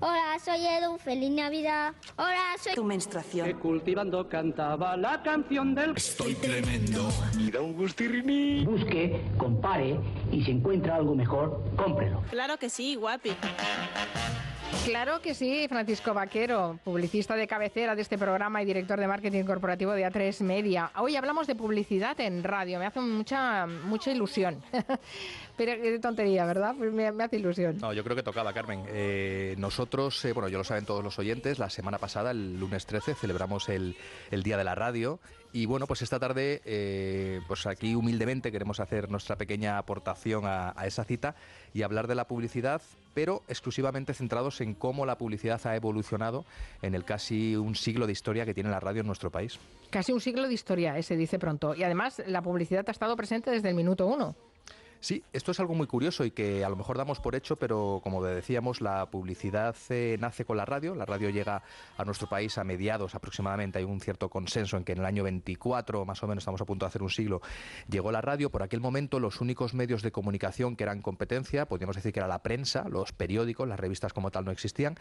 Hola, soy Edu, feliz Navidad. Hola, soy tu menstruación. Que cultivando cantaba la canción del Estoy tremendo. Y da un gustirrini. Busque, compare y si encuentra algo mejor, cómprelo. Claro que sí, guapi. Claro que sí, Francisco Vaquero, publicista de cabecera de este programa y director de marketing corporativo de A3 Media. Hoy hablamos de publicidad en radio, me hace mucha mucha ilusión. Pero qué tontería, ¿verdad? Pues me, hace ilusión. No, yo creo que tocaba, Carmen. Eh, nosotros, eh, bueno, yo lo saben todos los oyentes, la semana pasada, el lunes 13, celebramos el, el Día de la Radio y bueno, pues esta tarde, eh, pues aquí humildemente queremos hacer nuestra pequeña aportación a, a esa cita y hablar de la publicidad pero exclusivamente centrados en cómo la publicidad ha evolucionado en el casi un siglo de historia que tiene la radio en nuestro país. Casi un siglo de historia, se dice pronto. Y además la publicidad ha estado presente desde el minuto uno. Sí, esto es algo muy curioso y que a lo mejor damos por hecho, pero como decíamos, la publicidad eh, nace con la radio. La radio llega a nuestro país a mediados aproximadamente. Hay un cierto consenso en que en el año 24, más o menos, estamos a punto de hacer un siglo, llegó la radio. Por aquel momento, los únicos medios de comunicación que eran competencia, podríamos decir que era la prensa, los periódicos, las revistas como tal no existían.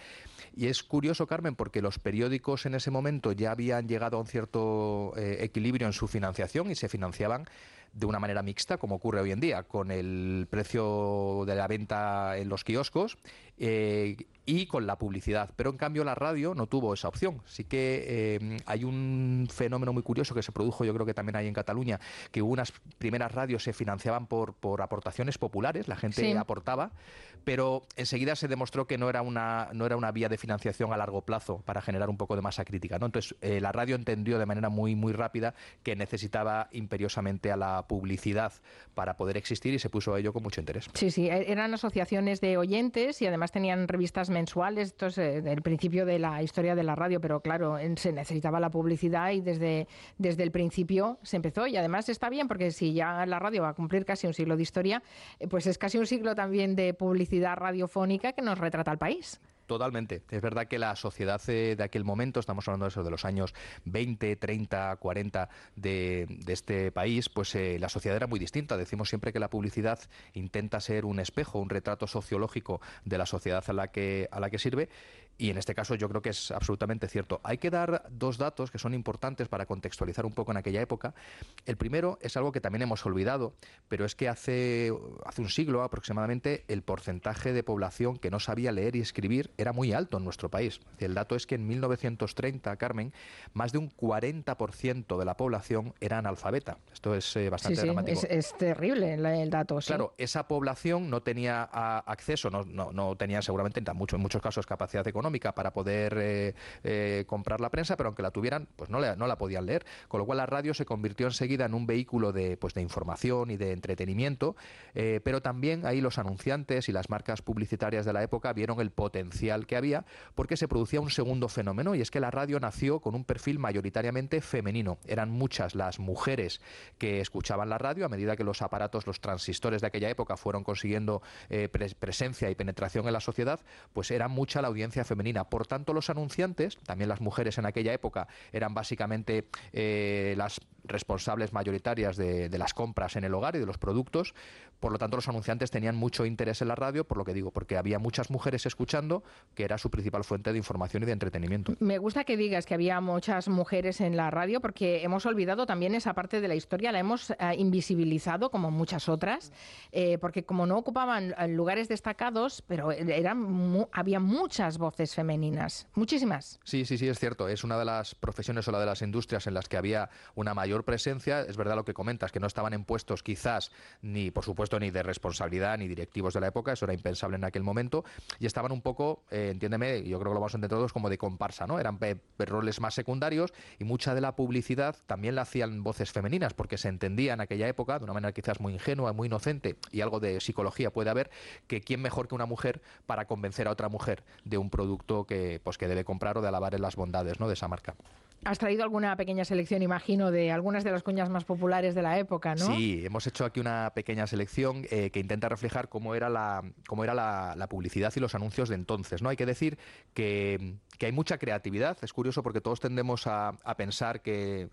Y es curioso, Carmen, porque los periódicos en ese momento ya habían llegado a un cierto eh, equilibrio en su financiación y se financiaban de una manera mixta, como ocurre hoy en día, con el precio de la venta en los kioscos eh, y con la publicidad. Pero en cambio la radio no tuvo esa opción. Sí que eh, hay un fenómeno muy curioso que se produjo, yo creo que también hay en Cataluña, que unas primeras radios se financiaban por, por aportaciones populares, la gente aportaba, pero enseguida se demostró que no era, una, no era una vía de financiación a largo plazo para generar un poco de masa crítica. ¿no? Entonces eh, la radio entendió de manera muy, muy rápida que necesitaba imperiosamente a la publicidad para poder existir y se puso a ello con mucho interés. Sí, sí, e-, eran asociaciones de oyentes y además tenían revistas mensuales, esto es eh, el principio de la historia de la radio, pero claro, se necesitaba la publicidad y desde, desde el principio se empezó y además está bien porque si ya la radio va a cumplir casi un siglo de historia, eh, pues es casi un siglo también de publicidad radiofónica que nos retrata al país. Totalmente. Es verdad que la sociedad de aquel momento, estamos hablando de eso, de los años 20, 30, 40 de, este país, pues eh, la sociedad era muy distinta. Decimos siempre que la publicidad intenta ser un espejo, un retrato sociológico de la sociedad a la que, a la que sirve y en este caso yo creo que es absolutamente cierto. Hay que dar dos datos que son importantes para contextualizar un poco en aquella época. El primero es algo que también hemos olvidado, pero es que hace, hace un siglo aproximadamente el porcentaje de población que no sabía leer y escribir era muy alto en nuestro país. El dato es que en 1930, Carmen, más de un 40% de la población era analfabeta. Esto es eh, bastante dramático. Es, terrible el dato. Claro, esa población no tenía acceso, no, no, no tenía seguramente en, mucho, en muchos casos capacidad económica para poder eh, eh, comprar la prensa, pero aunque la tuvieran, pues no, no la podían leer. Con lo cual la radio se convirtió enseguida en un vehículo de, pues, de información y de entretenimiento, eh, pero también ahí los anunciantes y las marcas publicitarias de la época vieron el potencial que había porque se producía un segundo fenómeno y es que la radio nació con un perfil mayoritariamente femenino. Eran muchas las mujeres que escuchaban la radio a medida que los aparatos, los transistores de aquella época fueron consiguiendo presencia y penetración en la sociedad, pues era mucha la audiencia femenina por tanto, los anunciantes, también las mujeres en aquella época, eran básicamente eh, las responsables mayoritarias de, las compras en el hogar y de los productos. Por lo tanto, los anunciantes tenían mucho interés en la radio, por lo que digo, porque había muchas mujeres escuchando, que era su principal fuente de información y de entretenimiento. Me gusta que digas que había muchas mujeres en la radio, porque hemos olvidado también esa parte de la historia, la hemos eh, invisibilizado como muchas otras, eh, porque como no ocupaban eh, lugares destacados, pero eran había muchas voces femeninas, muchísimas. Sí, sí, sí, es cierto. Es una de las profesiones o la de las industrias en las que había una mayor presencia. Es verdad lo que comentas, que no estaban en puestos quizás ni, por supuesto, ni de responsabilidad ni directivos de la época, eso era impensable en aquel momento, y estaban un poco, eh, entiéndeme, yo creo que lo vamos a entender todos, como de comparsa, ¿no? Eran roles más secundarios y mucha de la publicidad también la hacían voces femeninas, porque se entendía en aquella época, de una manera quizás muy ingenua, muy inocente, y algo de psicología puede haber, que quién mejor que una mujer para convencer a otra mujer de un producto que, pues, que debe comprar o de alabar en las bondades ¿no? de esa marca. Has traído alguna pequeña selección, imagino, de algunas de las cuñas más populares de la época, ¿no? Sí, hemos hecho aquí una pequeña selección eh, que intenta reflejar cómo era la cómo era la, publicidad y los anuncios de entonces, ¿no? Hay que decir que, que hay mucha creatividad. Es curioso porque todos tendemos a, pensar que,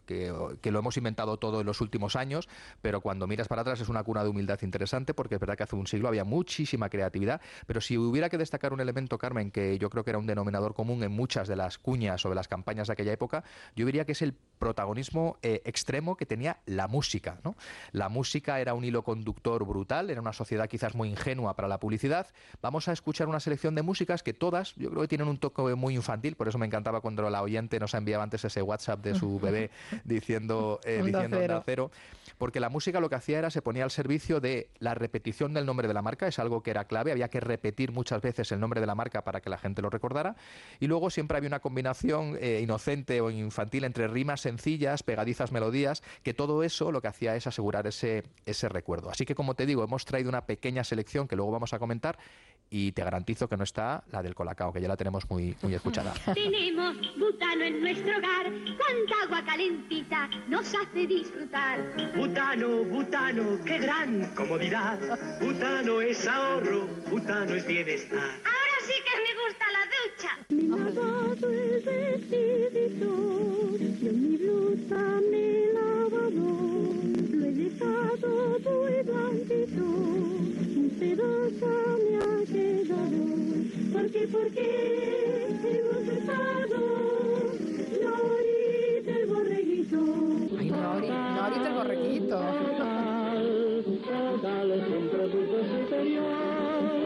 lo hemos inventado todo en los últimos años, pero cuando miras para atrás es una cuna de humildad interesante porque es verdad que hace un siglo había muchísima creatividad, pero si hubiera que destacar un elemento, Carmen, que yo creo que era un denominador común en muchas de las cuñas o de las campañas de aquella época, yo diría que es el protagonismo eh, extremo que tenía la música. ¿no? La música era un hilo conductor brutal, era una sociedad quizás muy ingenua para la publicidad. Vamos a escuchar una selección de músicas que todas, yo creo que tienen un toque muy infantil, por eso me encantaba cuando la oyente nos enviaba antes ese WhatsApp de su bebé diciendo, eh, diciendo cero. cero, porque la música lo que hacía era se ponía al servicio de la repetición del nombre de la marca, es algo que era clave, había que repetir muchas veces el nombre de la marca para que la gente lo recordara, y luego siempre había una combinación eh, inocente o infantil entre rimas sencillas, pegadizas melodías, que todo eso lo que hacía es asegurar ese, ese recuerdo. Así que como te digo, hemos traído una pequeña selección que luego vamos a comentar y te garantizo que no está la del colacao, que ya la tenemos muy, muy escuchada. Tenemos butano en nuestro hogar, cuánta agua calentita nos hace disfrutar. Butano, butano, qué gran comodidad. Butano es ahorro, butano es bienestar. Ahora sí que me gusta la ducha. Mi lavado el vestidito, y en mi blusa ¿Por qué, por qué hemos estado? Norita el borreguito. Ay, Nori, Norita el borreguito.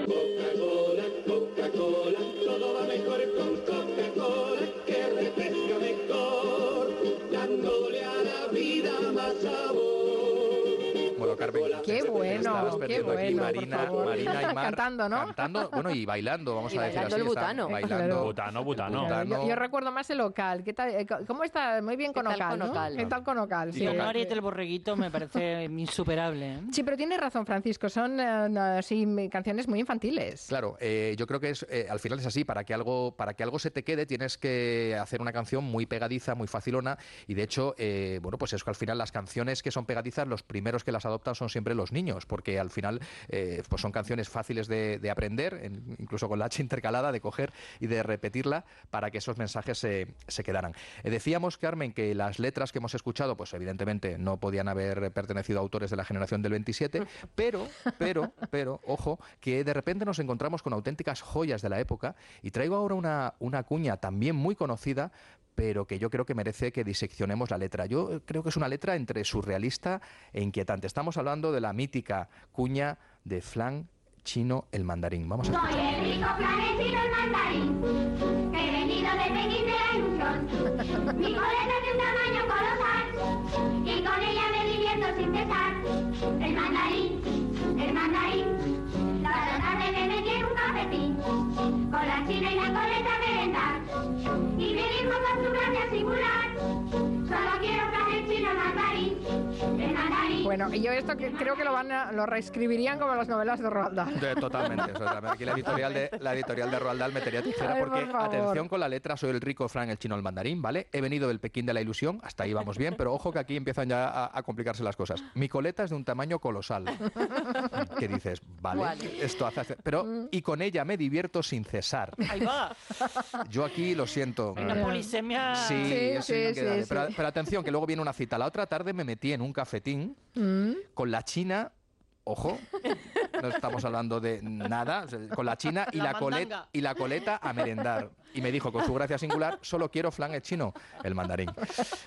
Coca-Cola, Coca-Cola, todo va mejor con Coca-Cola, que refresca mejor, dándole a la vida más sabor. Bueno, Carmen, Qué bueno, qué aquí bueno, por Marina, favor. Marina y Mar Cantando, ¿no? Cantando, bueno, y bailando, vamos Y a decir bailando así. el butano. Bailando. Claro. Butano, butano. Claro, yo, Butano. yo recuerdo más el local. ¿Qué tal, eh, ¿Cómo está? Muy bien ¿Qué con tal Ocal, con ¿no? Ocal? ¿Qué tal con Ocal? Sí, Sí, Ocal. Nori del borreguito me parece insuperable. ¿eh? Sí, pero tienes razón, Francisco. Son no, sí, canciones muy infantiles. Claro, eh, yo creo que es, eh, al final es así. Para que algo, para que algo se te quede, tienes que hacer una canción muy pegadiza, muy facilona. Y de hecho, eh, bueno, pues es que al final las canciones que son pegadizas, los primeros que las adoptan son siempre los niños, porque al final, eh, pues son canciones fáciles de, de aprender, en- incluso con la H intercalada, de coger y de repetirla para que esos mensajes se, se quedaran. Eh, decíamos, Carmen, que las letras que hemos escuchado, pues evidentemente no podían haber pertenecido a autores de la generación del 27, pero, pero, pero, ojo, que de repente nos encontramos con auténticas joyas de la época y traigo ahora una, una cuña también muy conocida, pero que yo creo que merece que diseccionemos la letra. Yo creo que es una letra entre surrealista e inquietante. Estamos hablando de la mítica cuña de Flan Chino el Mandarín. Vamos a Soy el rico planetino el mandarín, que he venido de Pekín de la ilusión. Mi coleta de un tamaño colosal, y con ella me divierto sin cesar. El mandarín, el mandarín, cada tarde me metí en un cafetín, con la china y la coleta merendar. Y me dijo con su gracia singular, solo quiero el mandarín. Bueno, y yo esto que creo que lo van a, lo reescribirían como las novelas de Roald Dahl. De- totalmente. aquí la editorial de, la editorial de Roald Dahl metería tijera Ay, porque, por atención con la letra, soy el rico Fran, el chino, el mandarín, ¿vale? He venido del Pekín de la ilusión, hasta ahí vamos bien, pero ojo que aquí empiezan ya a, a complicarse las cosas. Mi coleta es de un tamaño colosal. ¿Qué dices? Vale, Vale. esto hace... hace- Pero, y con ella me divierto sin cesar. Ahí va. Yo aquí lo siento. Una polisemia. Sí, Sí, sí, que sí, sí. Pero, pero atención, que luego viene una cita. La otra tarde me metí en un cafetín Mm. con la China, ojo, no estamos hablando de nada, o sea, con la China y La la, coleta, y la coleta a merendar. Y me dijo con su gracia singular, solo quiero flan el chino, el mandarín.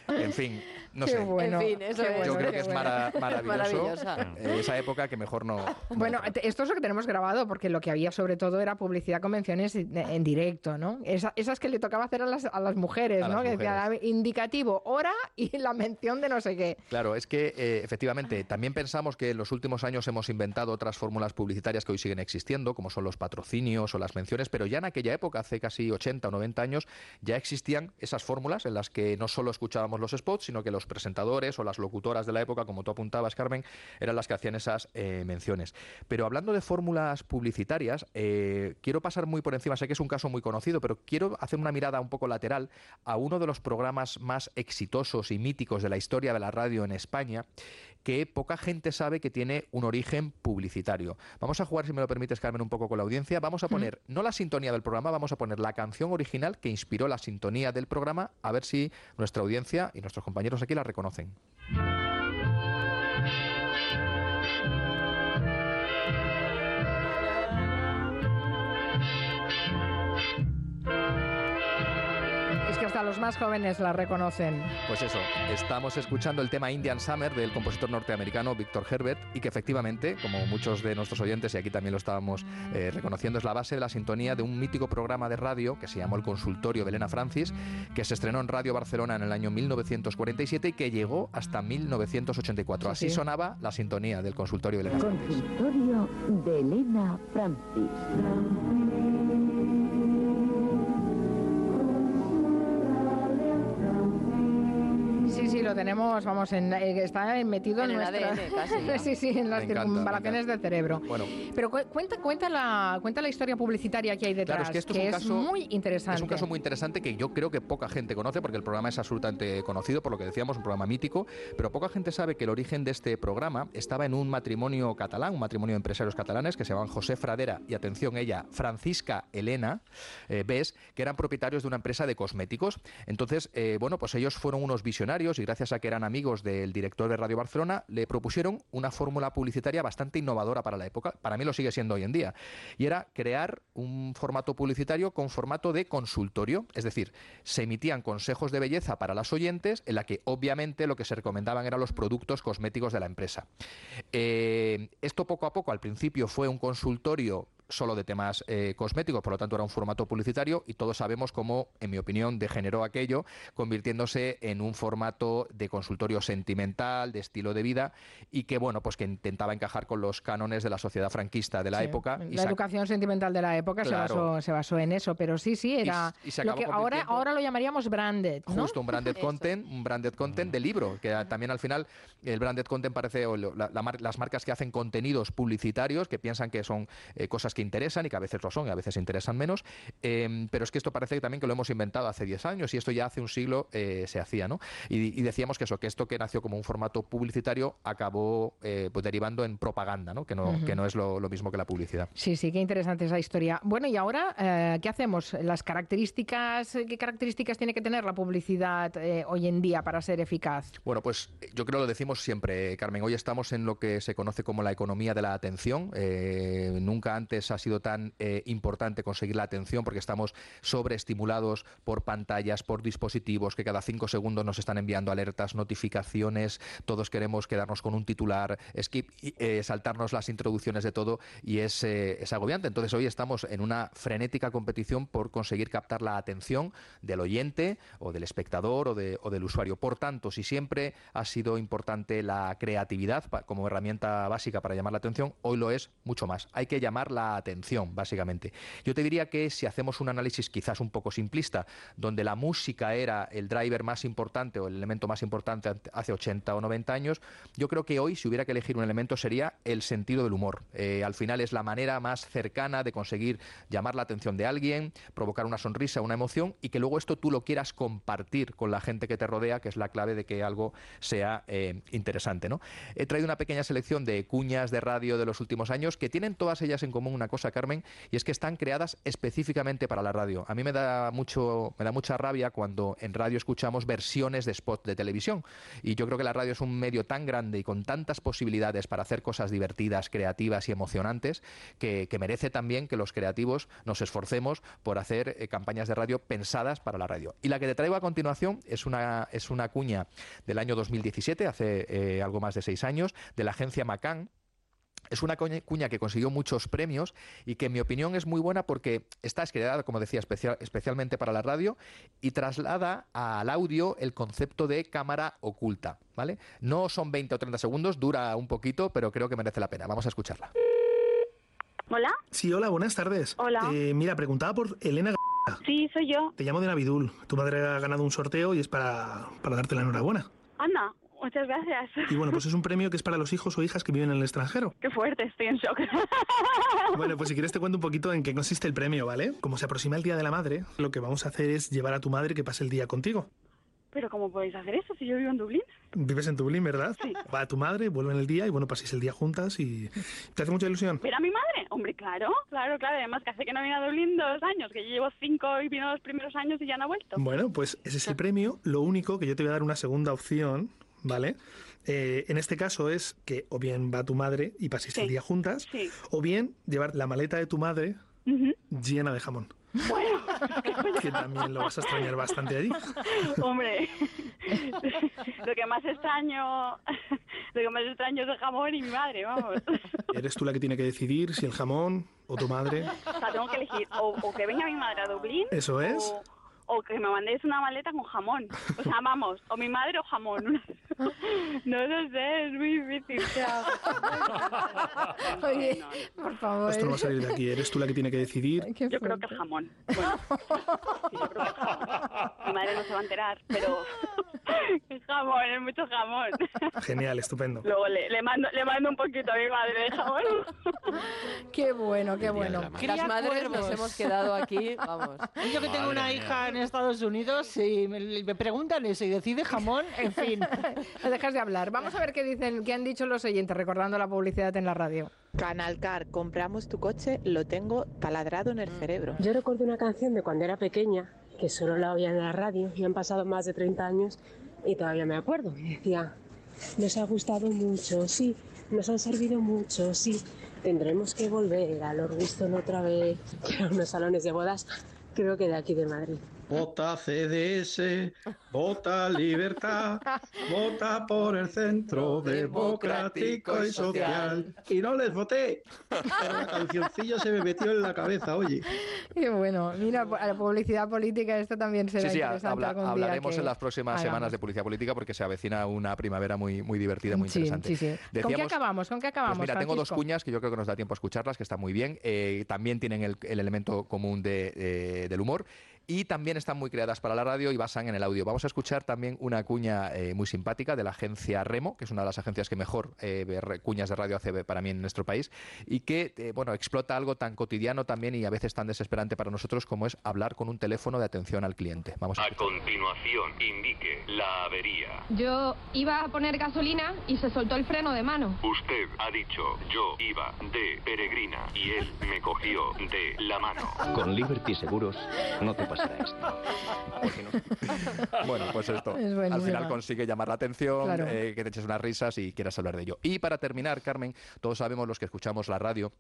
En fin, no Qué sé. bueno. En fin, eso qué es. bueno, Yo creo qué que es bueno. mara- maravilloso. Eh, esa época que mejor no. no Bueno, esto es lo que tenemos grabado, porque lo que había sobre todo era publicidad convenciones en en directo, ¿no? Esa- esas que le tocaba hacer a las, a las mujeres, A ¿no? las Que decía indicativo, hora y la mención de no sé qué. Claro, es que eh, efectivamente también pensamos que en los últimos años hemos inventado otras fórmulas publicitarias que hoy siguen existiendo, como son los patrocinios o las menciones, pero ya en aquella época, hace casi 80 o 90 años, ya existían esas fórmulas en las que no solo escuchábamos los spots, sino que los presentadores o las locutoras de la época, como tú apuntabas, Carmen, eran las que hacían esas eh, menciones. Pero hablando de fórmulas publicitarias, eh, quiero pasar muy por encima, sé que es un caso muy conocido, pero quiero hacer una mirada un poco lateral a uno de los programas más exitosos y míticos de la historia de la radio en España. Que poca gente sabe que tiene un origen publicitario. Vamos a jugar, si me lo permites, Carmen, un poco con la audiencia. Vamos a poner, no la sintonía del programa, vamos a poner la canción original que inspiró la sintonía del programa, a ver si nuestra audiencia y nuestros compañeros aquí la reconocen. Hasta los más jóvenes la reconocen. Pues eso, estamos escuchando el tema Indian Summer del compositor norteamericano Victor Herbert y que efectivamente, como muchos de nuestros oyentes, y aquí también lo estábamos eh, reconociendo, es la base de la sintonía de un mítico programa de radio que se llamó El Consultorio de Elena Francis, que se estrenó en Radio Barcelona en el año 1947 y que llegó hasta 1984. Sí, Así sí. sonaba la sintonía del Consultorio de Elena Francis. Consultorio de Elena Francis. Lo tenemos, vamos, en, eh, está metido en, En nuestra... ADN casi, ¿no? sí, sí, en las circunvalaciones del cerebro. Bueno, Pero cu- cuenta, cuenta, la, cuenta la historia publicitaria que hay detrás, Claro, es que esto es un caso muy interesante. Es un caso muy interesante que yo creo que poca gente conoce porque el programa es absolutamente conocido, por lo que decíamos, un programa mítico, pero poca gente sabe que el origen de este programa estaba en un matrimonio catalán, un matrimonio de empresarios catalanes que se llamaban José Fradera y, atención, ella, Francisca Elena eh, Bes, que eran propietarios de una empresa de cosméticos. Entonces, eh, bueno, pues ellos fueron unos visionarios y gracias a que eran amigos del director de Radio Barcelona, le propusieron una fórmula publicitaria bastante innovadora para la época. Para mí lo sigue siendo hoy en día. Y era crear un formato publicitario con formato de consultorio. Es decir, se emitían consejos de belleza para las oyentes, en la que obviamente lo que se recomendaban eran los productos cosméticos de la empresa. Eh, esto poco a poco, al principio fue un consultorio solo de temas eh, cosméticos, por lo tanto era un formato publicitario y todos sabemos cómo, en mi opinión, degeneró aquello, convirtiéndose en un formato de consultorio sentimental, de estilo de vida y que, bueno, pues que intentaba encajar con los cánones de la sociedad franquista de la Sí, época. y La educación sentimental de la época se, basó, se basó en eso, pero sí, sí, era y se lo acabó que ahora, ahora lo llamaríamos branded, ¿no? Justo un branded content, un branded content de libro, que también al final el branded content parece o lo- la- la mar- las marcas que hacen contenidos publicitarios que piensan que son eh, cosas que interesan y que a veces lo son y a veces interesan menos, eh, pero es que esto parece que también que lo hemos inventado hace 10 años y esto ya hace un siglo eh, se hacía, ¿no? Y, y decíamos que eso, que esto que nació como un formato publicitario acabó eh, pues derivando en propaganda, ¿no? Que no, que no es lo, lo mismo que la publicidad. Sí, sí, qué interesante esa historia. Bueno, y ahora, eh, ¿qué hacemos? Las características, ¿qué características tiene que tener la publicidad hoy en día para ser eficaz? Bueno, pues yo creo lo decimos siempre, Carmen. Hoy estamos en lo que se conoce como la economía de la atención. Nunca antes ha sido tan eh, importante conseguir la atención porque estamos sobreestimulados por pantallas, por dispositivos que cada cinco segundos nos están enviando alertas, notificaciones. Todos queremos quedarnos con un titular, skip, eh, saltarnos las introducciones de todo y es, eh, es agobiante. Entonces hoy estamos en una frenética competición por conseguir captar la atención del oyente o del espectador o, o del usuario. Por tanto, si siempre ha sido importante la creatividad como herramienta básica para llamar la atención, hoy lo es mucho más. Hay que llamar la atención, básicamente. Yo te diría que si hacemos un análisis quizás un poco simplista, donde la música era el driver más importante o el elemento más importante ante- hace 80 o 90 años, yo creo que hoy, si hubiera que elegir un elemento, sería el sentido del humor. Eh, al final es la manera más cercana de conseguir llamar la atención de alguien, provocar una sonrisa, una emoción y que luego esto tú lo quieras compartir con la gente que te rodea, que es la clave de que algo sea eh, interesante. ¿no? He traído una pequeña selección de cuñas de radio de los últimos años que tienen todas ellas en común una cosa, Carmen, y es que están creadas específicamente para la radio. A mí me da mucho, me da mucha rabia cuando en radio escuchamos versiones de spot de televisión. Y yo creo que la radio es un medio tan grande y con tantas posibilidades para hacer cosas divertidas, creativas y emocionantes que, merece también que los creativos nos esforcemos por hacer eh, campañas de radio pensadas para la radio. Y la que te traigo a continuación es una, es una cuña del año 2017, hace eh, algo más de seis años, de la agencia Macan, es una cuña que consiguió muchos premios y que en mi opinión es muy buena porque está creada, como decía, especial- especialmente para la radio y traslada al audio el concepto de cámara oculta, ¿vale? No son 20 o 30 segundos, dura un poquito, pero creo que merece la pena. Vamos a escucharla. ¿Hola? Sí, hola, buenas tardes. Hola. Eh, mira, preguntaba por Elena. Sí, soy yo. Te llamo de Navidul. Tu madre ha ganado un sorteo y es para, para darte la enhorabuena. Anda, muchas gracias. Y bueno, pues es un premio que es para los hijos o hijas que viven en el extranjero. Qué fuerte, estoy en shock. Bueno, pues si quieres te cuento un poquito en qué consiste el premio, ¿vale? Como se aproxima el Día de la Madre, lo que vamos a hacer es llevar a tu madre que pase el día contigo. Pero ¿cómo podéis hacer eso si yo vivo en Dublín? Vives en Dublín, ¿verdad? Sí. Va tu madre, vuelven el día y bueno, paséis el día juntas y... ¿Te hace mucha ilusión? ¿Ver a mi madre? Hombre, claro, claro, claro. Además, que hace que no viene a Dublín dos años, que yo llevo cinco y vino los primeros años y ya no ha vuelto. Bueno, pues ese es el premio. Lo único que yo te voy a dar una segunda opción, ¿vale? Eh, en este caso es que o bien va tu madre y paséis el día juntas, Sí. o bien llevar la maleta de tu madre llena de jamón. que también lo vas a extrañar bastante allí. Hombre, lo que más extraño, lo que más extraño es el jamón y mi madre, vamos. Eres tú la que tiene que decidir si el jamón o tu madre. O sea, tengo que elegir o, o que venga mi madre a Dublín. Eso es. O, o que me mandéis una maleta con jamón. O sea, vamos, o mi madre o jamón. No lo sé, es muy difícil. Oye, por favor. Esto no va a salir de aquí. Eres tú la que tiene que decidir. Yo creo que el jamón. Bueno, sí, yo creo que el jamón. Mi madre no se va a enterar, pero jamón, es mucho jamón. Genial, estupendo. Luego le, le mando le mando un poquito a mi madre de jamón. Qué bueno, qué bueno. Las madres nos hemos quedado aquí, vamos. Yo que tengo una hija en Estados Unidos y me, me preguntan eso y decide jamón, en fin. No dejas de hablar. Vamos a ver qué dicen, qué han dicho los oyentes recordando la publicidad en la radio. Canalcar, compramos tu coche, lo tengo taladrado en el cerebro. Yo recuerdo una canción de cuando era pequeña, que solo la oía en la radio, y han pasado más de 30 años, y todavía me acuerdo. Y decía, nos ha gustado mucho, sí, nos han servido mucho, sí, tendremos que volver a Lorwiston otra vez, que unos salones de bodas, creo que de aquí de Madrid. Vota CDS, vota libertad, vota por el centro democrático y social. Y no les voté, pero la cancioncilla se me metió en la cabeza, oye. Qué bueno. Mira, a la publicidad política esto también será Sí, sí, interesante habla- algún día hablaremos que en las próximas hagamos. semanas de publicidad política porque se avecina una primavera muy, muy divertida, muy Sí, interesante. sí, sí. ¿Con qué Decíamos- acabamos? ¿Con qué acabamos? Pues mira, tengo dos cuñas que yo creo que nos da tiempo a escucharlas, que están muy bien. Eh, también tienen el, el elemento común de, eh, del humor. Y también están muy creadas para la radio y basan en el audio. Vamos a escuchar también una cuña eh, muy simpática de la agencia Remo, que es una de las agencias que mejor eh, cuñas de radio hace para mí en nuestro país, y que eh, bueno explota algo tan cotidiano también y a veces tan desesperante para nosotros como es hablar con un teléfono de atención al cliente. Vamos a A continuación, indique la avería. Yo iba a poner gasolina y se soltó el freno de mano. Usted ha dicho, yo iba de peregrina y él me cogió de la mano. Con Liberty Seguros no te pasará esto. Bueno, pues esto. Es Al final consigue llamar la atención, Claro. eh, que te eches unas risas y quieras hablar de ello. Y para terminar, Carmen, todos sabemos los que escuchamos la radio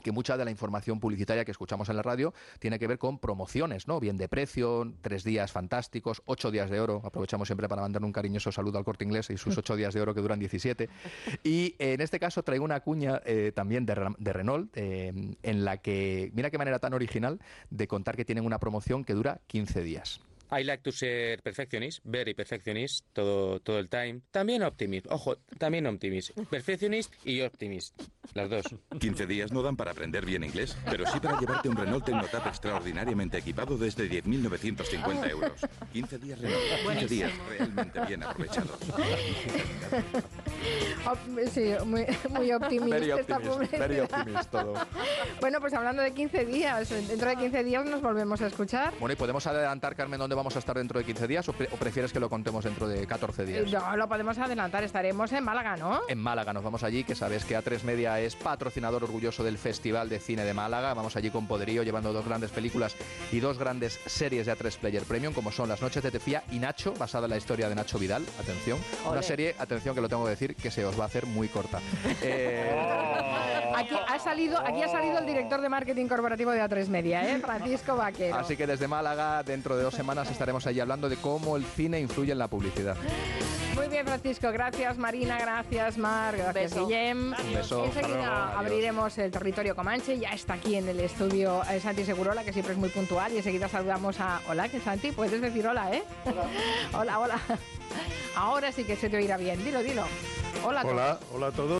que mucha de la información publicitaria que escuchamos en la radio tiene que ver con promociones, ¿no? Bien de precio, tres días fantásticos, ocho días de oro. Aprovechamos siempre para mandar un cariñoso saludo al corte inglés y sus ocho días de oro que duran 17. Y eh, en este caso traigo una cuña eh, también de, de Renault, eh, en la que, mira qué manera tan original de contar que tienen una promoción que dura 15 días. I like to ser perfectionist, very perfectionist, todo, todo el time. También optimist, ojo, también optimist. Perfectionist y optimist, las dos. 15 días no dan para aprender bien inglés, pero sí para llevarte un Renault Tecnotap extraordinariamente equipado desde 10.950 euros. 15 días Renault, 15 días realmente bien aprovechados. Sí, muy, muy optimista Very esta optimist, very optimist todo. Bueno, pues hablando de 15 días, dentro de 15 días nos volvemos a escuchar. Bueno, ¿y podemos adelantar, Carmen, dónde vamos a estar dentro de 15 días o, pre- o prefieres que lo contemos dentro de 14 días? No, lo podemos adelantar, estaremos en Málaga, ¿no? En Málaga nos vamos allí, que sabes que A3 Media es patrocinador orgulloso del Festival de Cine de Málaga. Vamos allí con poderío, llevando dos grandes películas y dos grandes series de A3 Player Premium, como son Las Noches de Tefía y Nacho, basada en la historia de Nacho Vidal. Atención. Una serie, atención que lo tengo que decir, que se os va a hacer muy corta. Eh, Aquí ha salido, aquí ha salido el director de marketing corporativo de A3 Media, ¿eh? Francisco Vaquero. Así que desde Málaga, dentro de dos semanas, estaremos allí hablando de cómo el cine influye en la publicidad. Muy bien, Francisco. Gracias, Marina. Gracias, Mar. Gracias, Beso. Guillem. Beso. Enseguida abriremos el territorio Comanche. Ya está aquí en el estudio eh, Santi Segurola, que siempre es muy puntual. Y enseguida saludamos a... Hola, que Santi, puedes decir hola, ¿eh? Hola, hola. Ahora sí que se te oirá bien. Dilo, dilo. Hola a todos. Hola, hola a todos.